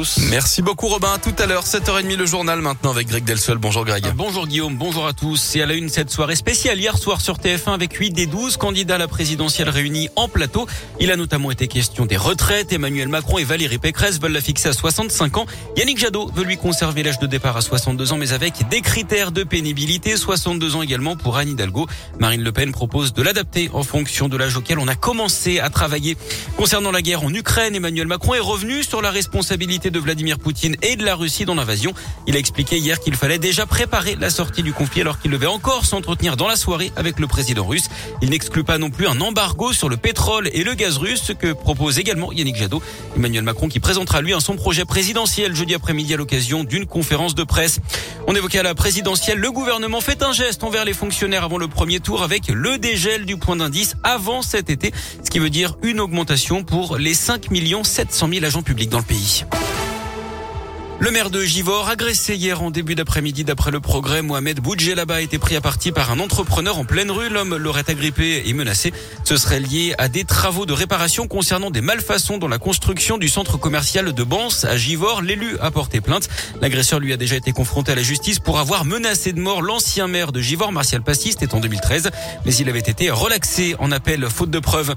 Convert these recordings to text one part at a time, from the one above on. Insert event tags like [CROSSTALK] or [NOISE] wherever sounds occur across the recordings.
tous. Merci beaucoup Robin. Tout à l'heure, 7h30 le journal maintenant avec Greg Delsol. Bonjour Greg. Ah, bonjour Guillaume, bonjour à tous. Et à la une cette soirée spéciale hier soir sur TF1 avec 8 des 12 candidats à la présidentielle réunis en plateau. Il a notamment été question des retraites. Emmanuel Macron et Valérie Pécresse veulent la fixer à 65 ans. Yannick Jadot veut lui conserver l'âge de départ à 62 ans mais avec des critères de pénibilité. 62 ans également pour Anne Hidalgo. Marine Le Pen propose de l'adapter en fonction de l'âge auquel on a commencé à travailler. Concernant la guerre en Ukraine, Emmanuel Macron est revenu sur la responsabilité de Vladimir Poutine et de la Russie dans l'invasion. Il a expliqué hier qu'il fallait déjà préparer la sortie du conflit alors qu'il devait encore s'entretenir dans la soirée avec le président russe. Il n'exclut pas non plus un embargo sur le pétrole et le gaz russe, ce que propose également Yannick Jadot. Emmanuel Macron qui présentera lui un son projet présidentiel jeudi après-midi à l'occasion d'une conférence de presse. On évoquait à la présidentielle, le gouvernement fait un geste envers les fonctionnaires avant le premier tour avec le dégel du point d'indice avant cet été, ce qui veut dire une augmentation pour les 5 700 000 agents publics dans le pays. Le maire de Givor, agressé hier en début d'après-midi d'après le progrès, Mohamed Boudjelaba a été pris à partie par un entrepreneur en pleine rue. L'homme l'aurait agrippé et menacé. Ce serait lié à des travaux de réparation concernant des malfaçons dans la construction du centre commercial de Bans à Givor. L'élu a porté plainte. L'agresseur lui a déjà été confronté à la justice pour avoir menacé de mort l'ancien maire de Givor, Martial Passiste, en 2013. Mais il avait été relaxé en appel faute de preuves.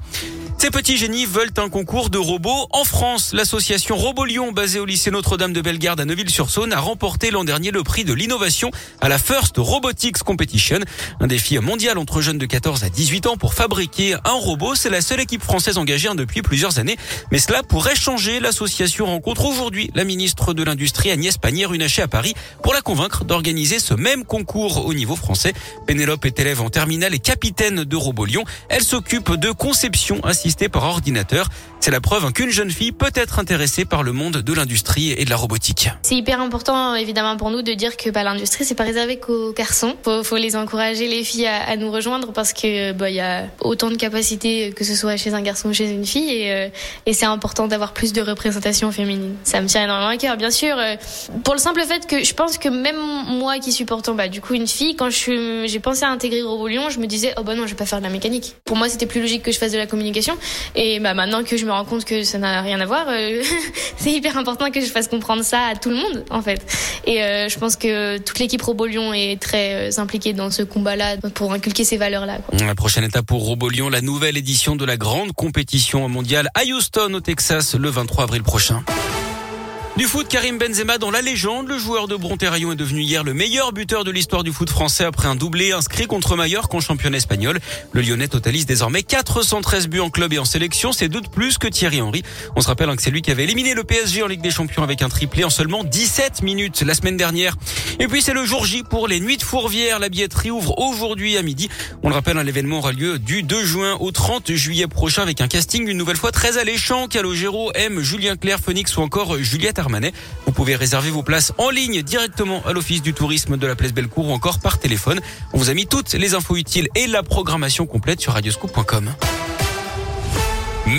Ces petits génies veulent un concours de robots. En France, l'association Robolion, basée au lycée Notre-Dame de Bellegarde à Neuville-sur-Saône, a remporté l'an dernier le prix de l'innovation à la First Robotics Competition. Un défi mondial entre jeunes de 14 à 18 ans pour fabriquer un robot. C'est la seule équipe française engagée depuis plusieurs années. Mais cela pourrait changer. L'association rencontre aujourd'hui la ministre de l'Industrie Agnès Pannier-Runacher à Paris pour la convaincre d'organiser ce même concours au niveau français. Pénélope est élève en terminale et capitaine de Robolion. Elle s'occupe de conception assistée par ordinateur. C'est la preuve qu'une jeune fille peut être intéressée par le monde de l'industrie et de la robotique. C'est hyper important évidemment pour nous de dire que bah, l'industrie c'est pas réservé qu'aux garçons. Faut, faut les encourager les filles à, nous rejoindre parce que bah il y a autant de capacités que ce soit chez un garçon ou chez une fille et, euh, c'est important d'avoir plus de représentation féminine. Ça me tient énormément à cœur bien sûr euh, pour le simple fait que je pense que même moi qui suis pourtant bah du coup une fille quand j'ai pensé à intégrer Robolion, je me disais oh bah non, je vais pas faire de la mécanique. Pour moi, c'était plus logique que je fasse de la communication et bah maintenant que je me rends compte que ça n'a rien à voir, euh, [LAUGHS] c'est hyper important que je fasse comprendre ça à tout le monde en fait. Et euh, je pense que toute l'équipe Robolion est très euh, impliquée dans ce combat-là pour inculquer ces valeurs-là. La prochaine étape pour Robolion, la nouvelle édition de la grande compétition mondiale à Houston au Texas le 23 avril prochain. Du foot, Karim Benzema dans la légende. Le joueur de Bronterraillon est devenu hier le meilleur buteur de l'histoire du foot français après un doublé inscrit contre Mallorca en championnat espagnol. Le Lyonnais totalise désormais 413 buts en club et en sélection. C'est deux de plus que Thierry Henry. On se rappelle hein, que c'est lui qui avait éliminé le PSG en Ligue des Champions avec un triplé en seulement 17 minutes la semaine dernière. Et puis c'est le jour J pour les Nuits de Fourvière. La billetterie ouvre aujourd'hui à midi. On le rappelle, hein, l'événement aura lieu du 2 juin au 30 juillet prochain avec un casting une nouvelle fois très alléchant. Calogero, M, Julien Clerc, Phoenix ou encore Juliette vous pouvez réserver vos places en ligne directement à l'Office du tourisme de la Place Bellecour ou encore par téléphone. On vous a mis toutes les infos utiles et la programmation complète sur radioscoop.com.